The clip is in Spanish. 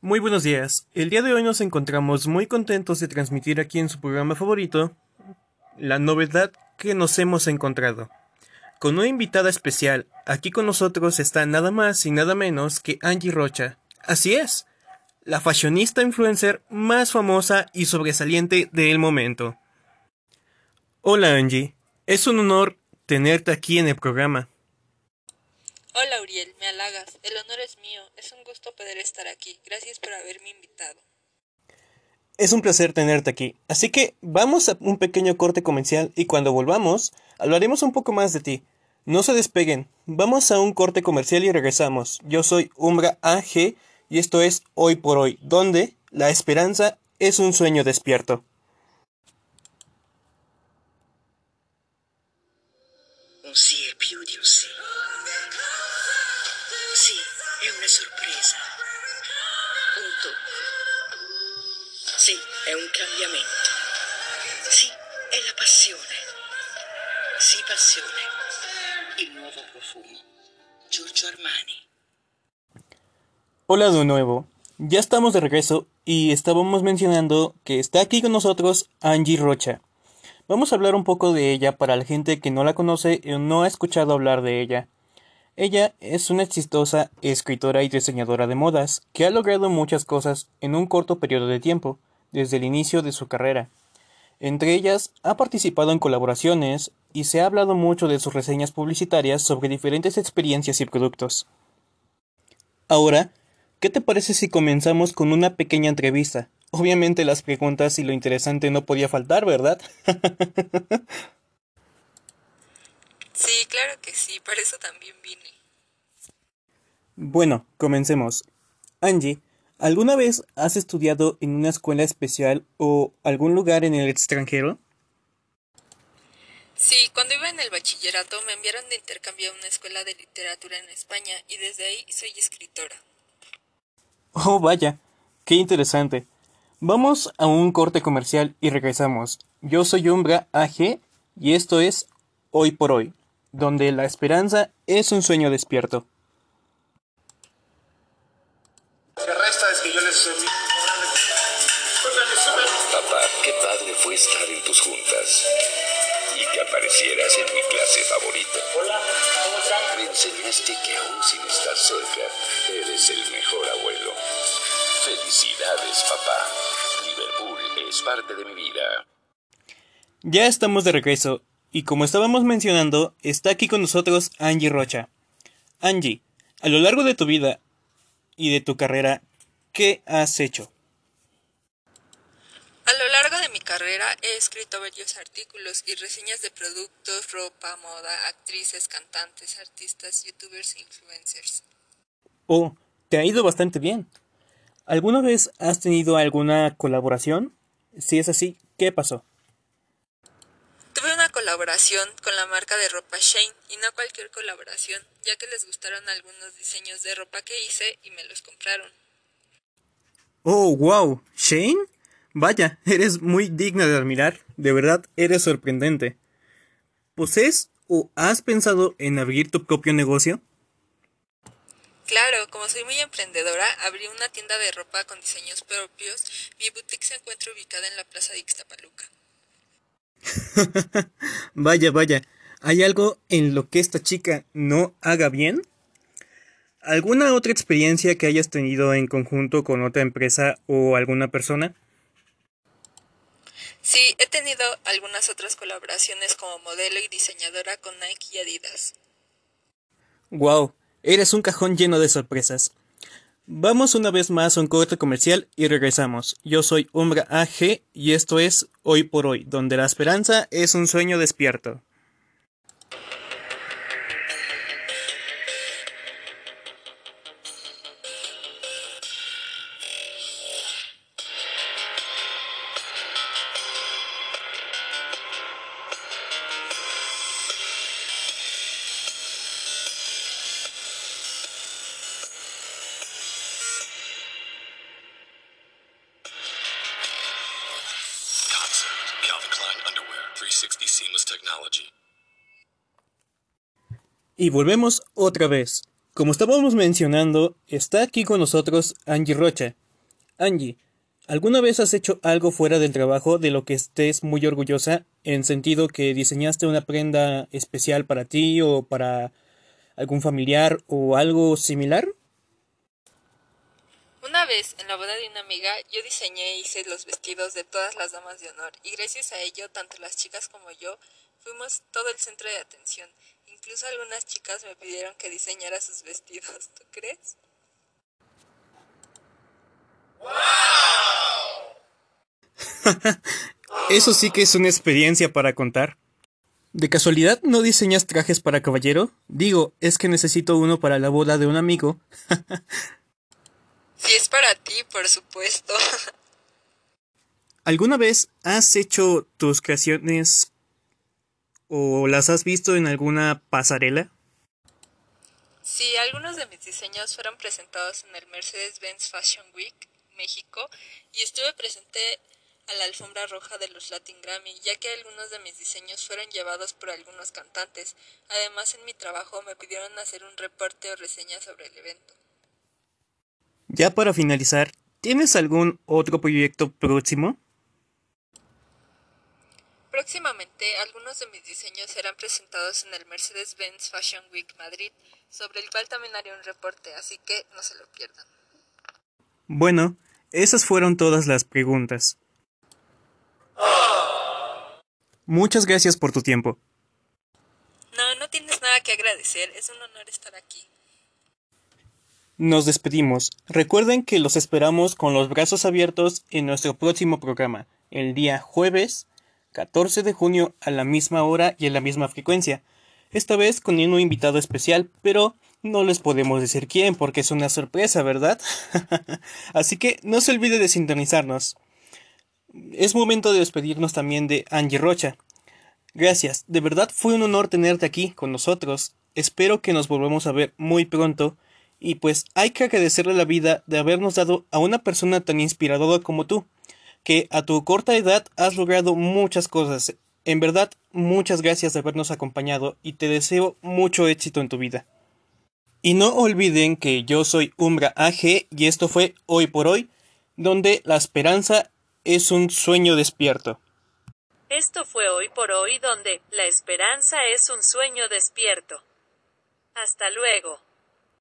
Muy buenos días. El día de hoy nos encontramos muy contentos de transmitir aquí en su programa favorito la novedad que nos hemos encontrado. Con una invitada especial, aquí con nosotros está nada más y nada menos que Angie Rocha. Así es, la fashionista influencer más famosa y sobresaliente del momento. Hola Angie, es un honor tenerte aquí en el programa. Hola Uriel, me halagas. El honor es mío. Es un gusto poder estar aquí. Gracias por haberme invitado. Es un placer tenerte aquí. Así que vamos a un pequeño corte comercial y cuando volvamos hablaremos un poco más de ti. No se despeguen. Vamos a un corte comercial y regresamos. Yo soy Umbra AG y esto es Hoy por Hoy, donde la esperanza es un sueño despierto. È una sorpresa. Un tocco. Sì, è un cambiamento. Sì, è la passione. Sì, passione. Il nuovo profumo. Giorgio Armani. Hola de nuevo. Ya estamos de regreso y estábamos mencionando que está aquí con nosotros Angie Rocha. Vamos a hablar un poco de ella para la gente que no la conoce o no ha escuchado hablar de ella. Ella es una exitosa escritora y diseñadora de modas que ha logrado muchas cosas en un corto periodo de tiempo, desde el inicio de su carrera. Entre ellas, ha participado en colaboraciones y se ha hablado mucho de sus reseñas publicitarias sobre diferentes experiencias y productos. Ahora, ¿qué te parece si comenzamos con una pequeña entrevista? Obviamente las preguntas y lo interesante no podía faltar, ¿verdad? Sí, claro que sí. Para eso también vine. Bueno, comencemos. Angie, ¿alguna vez has estudiado en una escuela especial o algún lugar en el extranjero? Sí, cuando iba en el bachillerato me enviaron de intercambio a una escuela de literatura en España y desde ahí soy escritora. Oh, vaya, qué interesante. Vamos a un corte comercial y regresamos. Yo soy Umbra AG y esto es Hoy por Hoy, donde la esperanza es un sueño despierto. Lo que resta es que yo les envíe Papá, qué padre fue estar en tus juntas. Y que aparecieras en mi clase favorita. Hola, ¿cómo están? Me enseñaste que aún sin estar cerca, eres el mejor abuelo. Felicidades, papá. Liverpool es parte de mi vida. Ya estamos de regreso y como estábamos mencionando, está aquí con nosotros Angie Rocha. Angie, a lo largo de tu vida y de tu carrera, ¿qué has hecho? A lo largo de mi carrera he escrito varios artículos y reseñas de productos, ropa, moda, actrices, cantantes, artistas, youtubers e influencers. Oh, te ha ido bastante bien. ¿Alguna vez has tenido alguna colaboración? Si es así, ¿qué pasó? Tuve una colaboración con la marca de ropa Shane y no cualquier colaboración, ya que les gustaron algunos diseños de ropa que hice y me los compraron. Oh, wow, Shane? Vaya, eres muy digna de admirar, de verdad eres sorprendente. ¿Posees o has pensado en abrir tu propio negocio? Claro, como soy muy emprendedora, abrí una tienda de ropa con diseños propios. Mi boutique se encuentra ubicada en la plaza de Ixtapaluca. vaya, vaya, ¿hay algo en lo que esta chica no haga bien? ¿Alguna otra experiencia que hayas tenido en conjunto con otra empresa o alguna persona? Sí, he tenido algunas otras colaboraciones como modelo y diseñadora con Nike y Adidas. Wow, eres un cajón lleno de sorpresas. Vamos una vez más a un corte comercial y regresamos. Yo soy Umbra AG y esto es Hoy por Hoy, donde la esperanza es un sueño despierto. Concept Calvin Klein Underwear 360 Seamless Technology. Y volvemos otra vez. Como estábamos mencionando, está aquí con nosotros Angie Rocha, Angie, ¿alguna vez has hecho algo fuera del trabajo de lo que estés muy orgullosa, en sentido que diseñaste una prenda especial para ti o para algún familiar o algo similar? Una vez, en la boda de una amiga, yo diseñé e hice los vestidos de todas las damas de honor, y gracias a ello, tanto las chicas como yo fuimos todo el centro de atención. Incluso algunas chicas me pidieron que diseñara sus vestidos, ¿tú crees? Eso sí que es una experiencia para contar. ¿De casualidad no diseñas trajes para caballero? Digo, es que necesito uno para la boda de un amigo. si es para ti, por supuesto. ¿Alguna vez has hecho tus creaciones o las has visto en alguna pasarela? Sí, algunos de mis diseños fueron presentados en el Mercedes-Benz Fashion Week México y estuve presente a la alfombra roja de los Latin Grammy, ya que algunos de mis diseños fueron llevados por algunos cantantes. Además, en mi trabajo me pidieron hacer un reporte o reseña sobre el evento. Ya para finalizar, ¿tienes algún otro proyecto próximo? Próximamente, algunos de mis diseños serán presentados en el Mercedes-Benz Fashion Week Madrid, sobre el cual también haré un reporte, así que no se lo pierdan. Bueno, esas fueron todas las preguntas. Muchas gracias por tu tiempo. No, no tienes nada que agradecer, es un honor estar aquí. Nos despedimos. Recuerden que los esperamos con los brazos abiertos en nuestro próximo programa, el día jueves 14 de junio a la misma hora y en la misma frecuencia. Esta vez con un invitado especial, pero no les podemos decir quién porque es una sorpresa, ¿verdad? Así que no se olvide de sintonizarnos. Es momento de despedirnos también de Angie Rocha. Gracias, de verdad fue un honor tenerte aquí con nosotros. Espero que nos volvamos a ver muy pronto. Y pues hay que agradecerle la vida de habernos dado a una persona tan inspiradora como tú, que a tu corta edad has logrado muchas cosas. En verdad, muchas gracias de habernos acompañado y te deseo mucho éxito en tu vida. Y no olviden que yo soy Umbra AG y esto fue Hoy por Hoy, donde la esperanza es un sueño despierto. Esto fue Hoy por Hoy, donde la esperanza es un sueño despierto. Hasta luego.